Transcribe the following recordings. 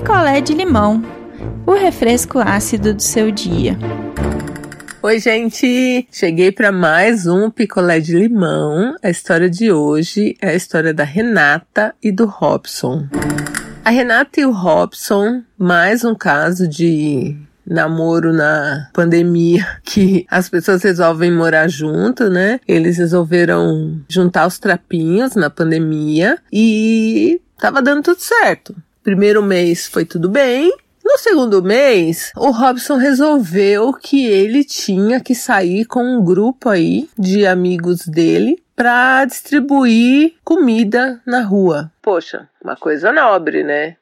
picolé de limão, o refresco ácido do seu dia. Oi, gente! Cheguei para mais um picolé de limão. A história de hoje é a história da Renata e do Robson. A Renata e o Robson, mais um caso de namoro na pandemia que as pessoas resolvem morar junto, né? Eles resolveram juntar os trapinhos na pandemia e tava dando tudo certo. Primeiro mês foi tudo bem. No segundo mês, o Robson resolveu que ele tinha que sair com um grupo aí de amigos dele para distribuir comida na rua. Poxa, uma coisa nobre, né?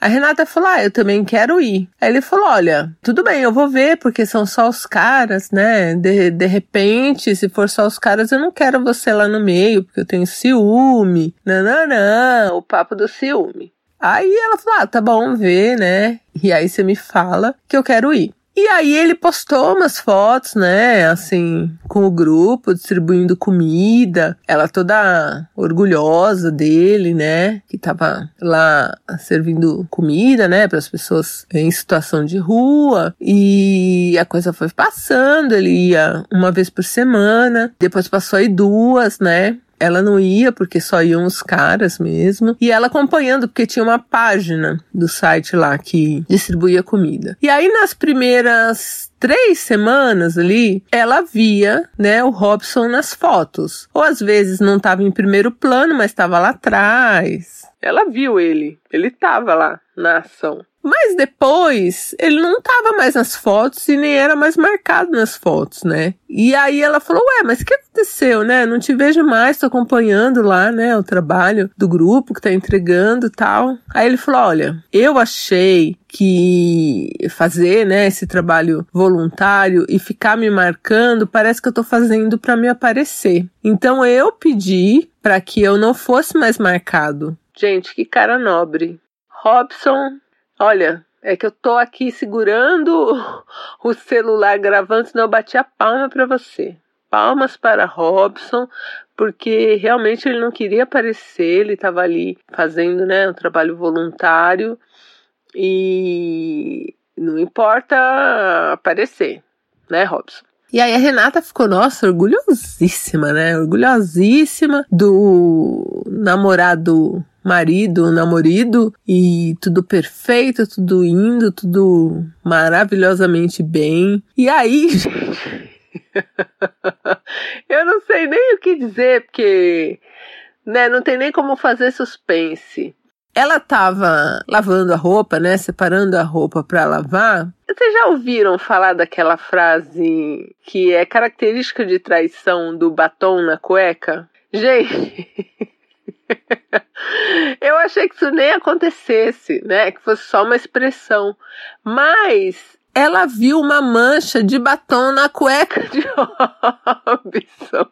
A Renata falou: Ah, eu também quero ir. Aí ele falou: Olha, tudo bem, eu vou ver, porque são só os caras, né? De, de repente, se for só os caras, eu não quero você lá no meio, porque eu tenho ciúme. Não, não, não, o papo do ciúme. Aí ela falou: Ah, tá bom, vê, né? E aí você me fala que eu quero ir. E aí ele postou umas fotos, né, assim, com o grupo, distribuindo comida. Ela toda orgulhosa dele, né, que tava lá servindo comida, né, para as pessoas em situação de rua. E a coisa foi passando, ele ia uma vez por semana, depois passou aí duas, né? Ela não ia porque só iam os caras mesmo. E ela acompanhando porque tinha uma página do site lá que distribuía comida. E aí nas primeiras três semanas ali, ela via, né, o Robson nas fotos. Ou às vezes não estava em primeiro plano, mas estava lá atrás. Ela viu ele, ele estava lá na ação. Mas depois, ele não tava mais nas fotos e nem era mais marcado nas fotos, né? E aí ela falou: Ué, mas o que aconteceu, né? Não te vejo mais, tô acompanhando lá, né? O trabalho do grupo que tá entregando tal. Aí ele falou: Olha, eu achei que fazer, né, esse trabalho voluntário e ficar me marcando, parece que eu tô fazendo para me aparecer. Então eu pedi para que eu não fosse mais marcado. Gente, que cara nobre. Robson Olha, é que eu tô aqui segurando o celular gravando, senão eu bati a palma para você. Palmas para Robson, porque realmente ele não queria aparecer, ele estava ali fazendo né, um trabalho voluntário e não importa aparecer, né, Robson? E aí a Renata ficou, nossa, orgulhosíssima, né? Orgulhosíssima do namorado marido, namorido e tudo perfeito, tudo indo, tudo maravilhosamente bem. E aí, gente, eu não sei nem o que dizer, porque né, não tem nem como fazer suspense. Ela tava lavando a roupa, né, separando a roupa para lavar. Vocês já ouviram falar daquela frase que é característica de traição do batom na cueca? Gente, achei que isso nem acontecesse, né? Que fosse só uma expressão. Mas ela viu uma mancha de batom na cueca de Robson.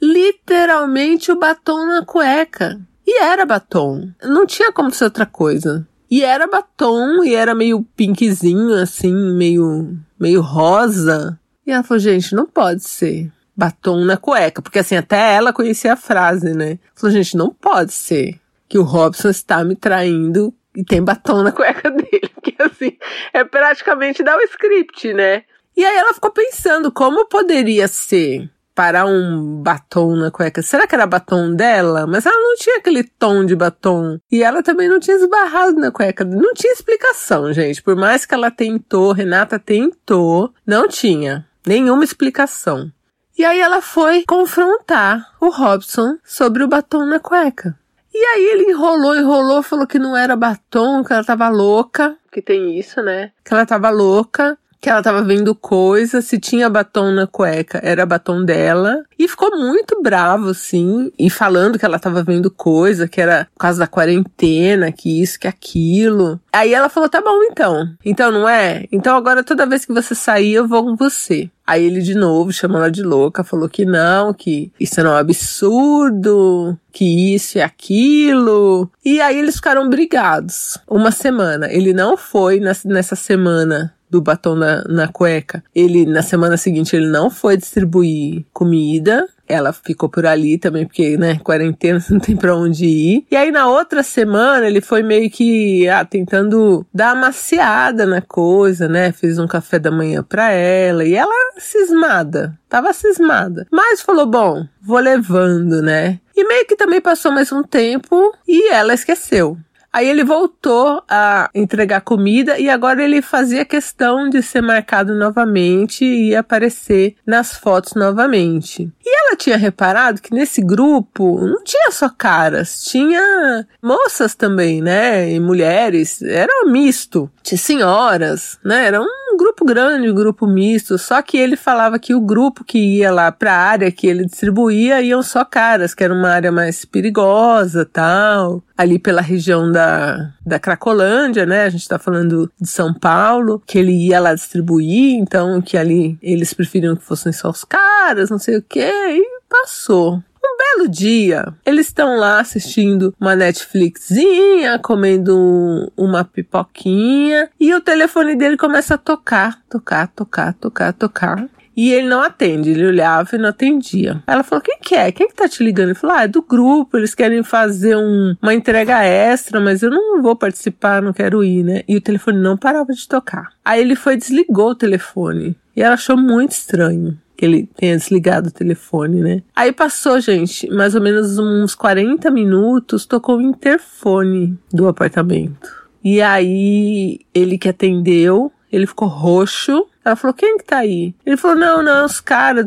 Literalmente o batom na cueca. E era batom. Não tinha como ser outra coisa. E era batom, e era meio pinkzinho, assim, meio, meio rosa. E ela falou, gente, não pode ser batom na cueca, porque assim, até ela conhecia a frase, né? Falou, gente, não pode ser que o Robson está me traindo e tem batom na cueca dele, porque assim, é praticamente dar o script, né? E aí ela ficou pensando como poderia ser parar um batom na cueca. Será que era batom dela? Mas ela não tinha aquele tom de batom. E ela também não tinha esbarrado na cueca. Não tinha explicação, gente. Por mais que ela tentou, Renata tentou, não tinha nenhuma explicação. E aí ela foi confrontar o Robson sobre o batom na cueca. E aí ele enrolou, enrolou, falou que não era batom, que ela tava louca, que tem isso, né? Que ela tava louca, que ela tava vendo coisa, se tinha batom na cueca, era batom dela. E ficou muito bravo, assim, e falando que ela tava vendo coisa, que era por causa da quarentena, que isso, que aquilo. Aí ela falou: tá bom então. Então não é? Então agora toda vez que você sair, eu vou com você. Aí ele de novo chamou ela de louca, falou que não, que isso era um absurdo, que isso e aquilo. E aí eles ficaram brigados. Uma semana. Ele não foi nessa semana do batom na, na cueca. Ele, na semana seguinte, ele não foi distribuir comida. Ela ficou por ali também, porque, né, quarentena não tem pra onde ir. E aí na outra semana ele foi meio que ah, tentando dar uma maciada na coisa, né? Fez um café da manhã pra ela e ela cismada, tava cismada. Mas falou: bom, vou levando, né? E meio que também passou mais um tempo e ela esqueceu. Aí ele voltou a entregar comida e agora ele fazia questão de ser marcado novamente e aparecer nas fotos novamente. E ela tinha reparado que nesse grupo não tinha só caras, tinha moças também, né? E mulheres, era um misto. Tinha senhoras, né? Era um grupo grande, um grupo misto. Só que ele falava que o grupo que ia lá para a área que ele distribuía iam só caras, que era uma área mais perigosa, tal ali pela região da, da Cracolândia, né? A gente está falando de São Paulo, que ele ia lá distribuir, então que ali eles preferiam que fossem só os caras, não sei o quê, e passou. Belo dia, eles estão lá assistindo uma Netflixinha, comendo uma pipoquinha, e o telefone dele começa a tocar, tocar, tocar, tocar, tocar. E ele não atende, ele olhava e não atendia. Ela falou: quem que é? Quem que tá te ligando? Ele falou: ah, é do grupo, eles querem fazer um, uma entrega extra, mas eu não vou participar, não quero ir, né? E o telefone não parava de tocar. Aí ele foi desligou o telefone. E ela achou muito estranho que ele tenha desligado o telefone, né? Aí passou, gente, mais ou menos uns 40 minutos, tocou o interfone do apartamento. E aí ele que atendeu, ele ficou roxo, ela falou, quem que tá aí? Ele falou, não, não, os caras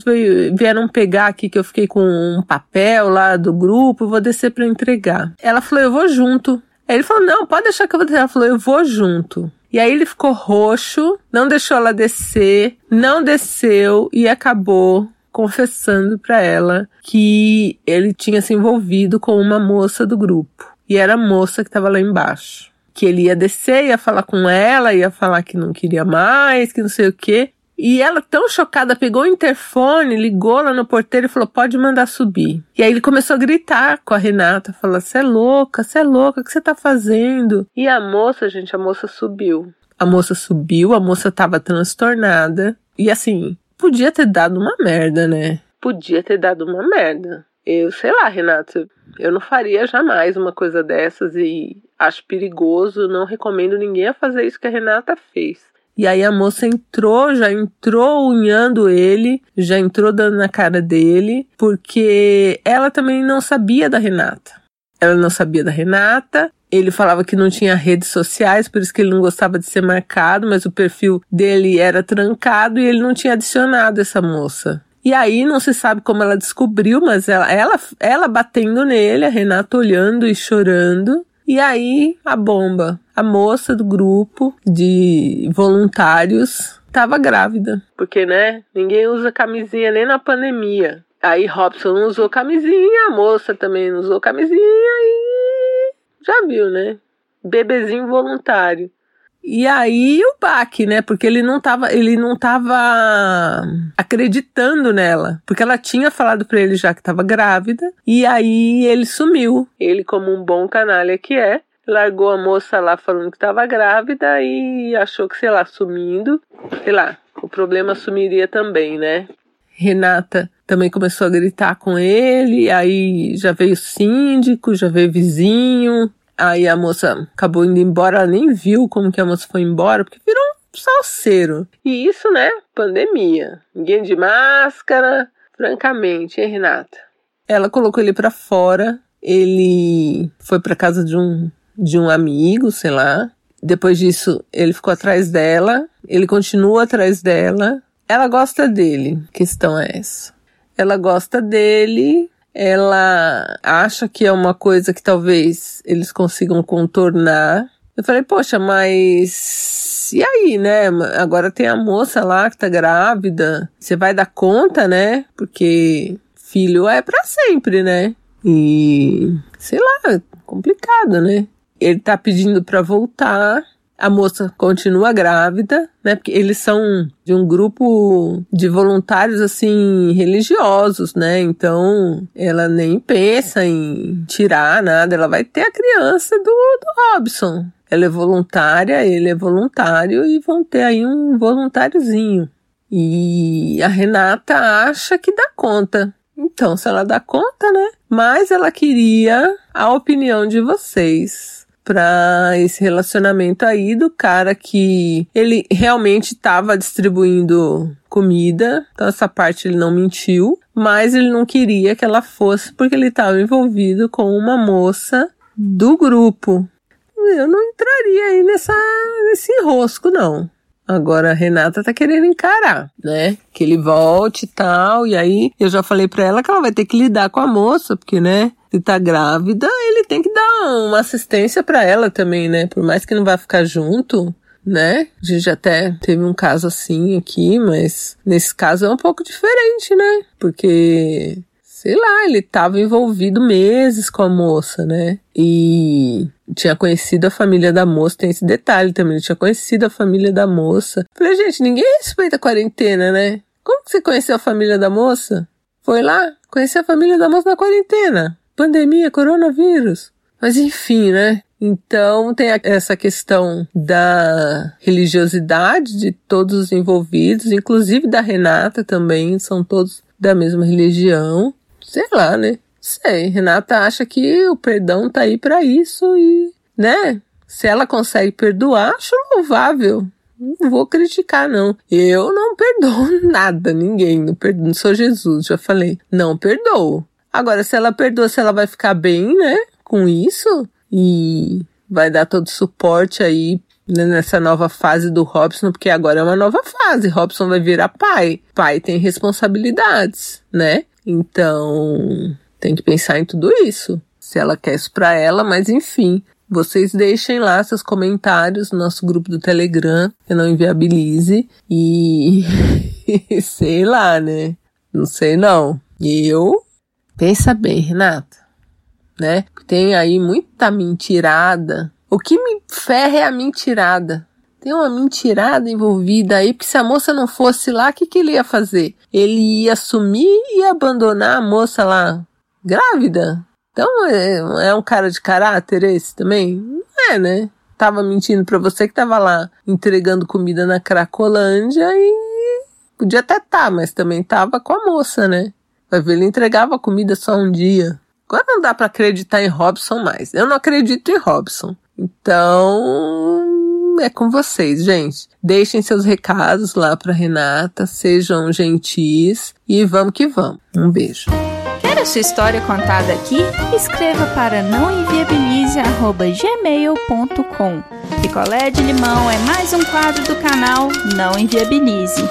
vieram pegar aqui que eu fiquei com um papel lá do grupo, vou descer para entregar. Ela falou, eu vou junto. Aí ele falou, não, pode deixar que eu vou descer. Ela falou, eu vou junto. E aí ele ficou roxo, não deixou ela descer, não desceu e acabou confessando para ela que ele tinha se envolvido com uma moça do grupo. E era a moça que estava lá embaixo que ele ia descer, ia falar com ela, ia falar que não queria mais, que não sei o quê. E ela, tão chocada, pegou o interfone, ligou lá no porteiro e falou: pode mandar subir. E aí ele começou a gritar com a Renata, falando: você é louca, você é louca, o que você tá fazendo? E a moça, gente, a moça subiu. A moça subiu, a moça tava transtornada. E assim, podia ter dado uma merda, né? Podia ter dado uma merda. Eu sei lá, Renata, eu não faria jamais uma coisa dessas e acho perigoso, não recomendo ninguém a fazer isso que a Renata fez. E aí a moça entrou, já entrou unhando ele, já entrou dando na cara dele, porque ela também não sabia da Renata. Ela não sabia da Renata. Ele falava que não tinha redes sociais, por isso que ele não gostava de ser marcado, mas o perfil dele era trancado e ele não tinha adicionado essa moça. E aí não se sabe como ela descobriu, mas ela, ela, ela batendo nele, a Renata olhando e chorando. E aí, a bomba. A moça do grupo de voluntários estava grávida. Porque, né? Ninguém usa camisinha nem na pandemia. Aí Robson não usou camisinha, a moça também não usou camisinha e. Já viu, né? Bebezinho voluntário. E aí o baque, né? Porque ele não tava, ele não tava acreditando nela, porque ela tinha falado para ele já que estava grávida, e aí ele sumiu. Ele como um bom canalha que é, largou a moça lá falando que estava grávida e achou que, sei lá, sumindo, sei lá, o problema sumiria também, né? Renata também começou a gritar com ele, aí já veio síndico, já veio vizinho, Aí a moça acabou indo embora, ela nem viu como que a moça foi embora, porque virou um salseiro. E isso, né? Pandemia. Ninguém de máscara. Francamente, hein, Renata? Ela colocou ele para fora. Ele foi para casa de um de um amigo, sei lá. Depois disso, ele ficou atrás dela. Ele continua atrás dela. Ela gosta dele. Questão é essa. Ela gosta dele, ela acha que é uma coisa que talvez eles consigam contornar. Eu falei, poxa, mas e aí, né? Agora tem a moça lá que tá grávida. Você vai dar conta, né? Porque filho é para sempre, né? E sei lá, complicado, né? Ele tá pedindo para voltar a moça continua grávida, né? Porque eles são de um grupo de voluntários assim religiosos, né? Então ela nem pensa em tirar nada, ela vai ter a criança do, do Robson. Ela é voluntária, ele é voluntário e vão ter aí um voluntáriozinho. E a Renata acha que dá conta. Então, se ela dá conta, né? Mas ela queria a opinião de vocês para esse relacionamento aí do cara que ele realmente estava distribuindo comida, então essa parte ele não mentiu, mas ele não queria que ela fosse porque ele estava envolvido com uma moça do grupo. Eu não entraria aí nessa, nesse enrosco, não. Agora a Renata tá querendo encarar, né? Que ele volte e tal. E aí eu já falei pra ela que ela vai ter que lidar com a moça, porque, né? Se tá grávida, ele tem que dar uma assistência para ela também, né? Por mais que não vá ficar junto, né? A gente até teve um caso assim aqui, mas nesse caso é um pouco diferente, né? Porque sei lá, ele estava envolvido meses com a moça, né? E tinha conhecido a família da moça, tem esse detalhe também, ele tinha conhecido a família da moça. Falei, gente, ninguém respeita a quarentena, né? Como que você conheceu a família da moça? Foi lá, conheci a família da moça na quarentena. Pandemia, coronavírus. Mas enfim, né? Então tem essa questão da religiosidade de todos os envolvidos, inclusive da Renata também, são todos da mesma religião sei lá, né? Sei, Renata acha que o perdão tá aí para isso e, né? Se ela consegue perdoar, acho louvável. Não vou criticar, não. Eu não perdoo nada, ninguém. Não, perdoo, não sou Jesus, já falei. Não perdoo. Agora, se ela perdoa, se ela vai ficar bem, né? Com isso e vai dar todo suporte aí né, nessa nova fase do Robson, porque agora é uma nova fase. Robson vai virar pai. Pai tem responsabilidades, né? Então, tem que pensar em tudo isso. Se ela quer isso pra ela, mas enfim. Vocês deixem lá seus comentários no nosso grupo do Telegram, eu não inviabilize. E sei lá, né? Não sei não. Eu pensa bem, Renata, né? Tem aí muita mentirada. O que me ferra é a mentirada. Tem uma mentirada envolvida aí, porque se a moça não fosse lá, o que, que ele ia fazer? Ele ia sumir e abandonar a moça lá grávida? Então é, é um cara de caráter esse também? Não é, né? Tava mentindo pra você que tava lá entregando comida na Cracolândia e podia até tá, mas também tava com a moça, né? Ver, ele entregava comida só um dia. Agora não dá para acreditar em Robson mais. Eu não acredito em Robson. Então, é com vocês, gente. Deixem seus recados lá para Renata, sejam gentis e vamos que vamos. Um beijo. Quer a sua história contada aqui? Escreva para nãoenviabilize@gmail.com. Picolé de limão é mais um quadro do canal Não Enviabilize.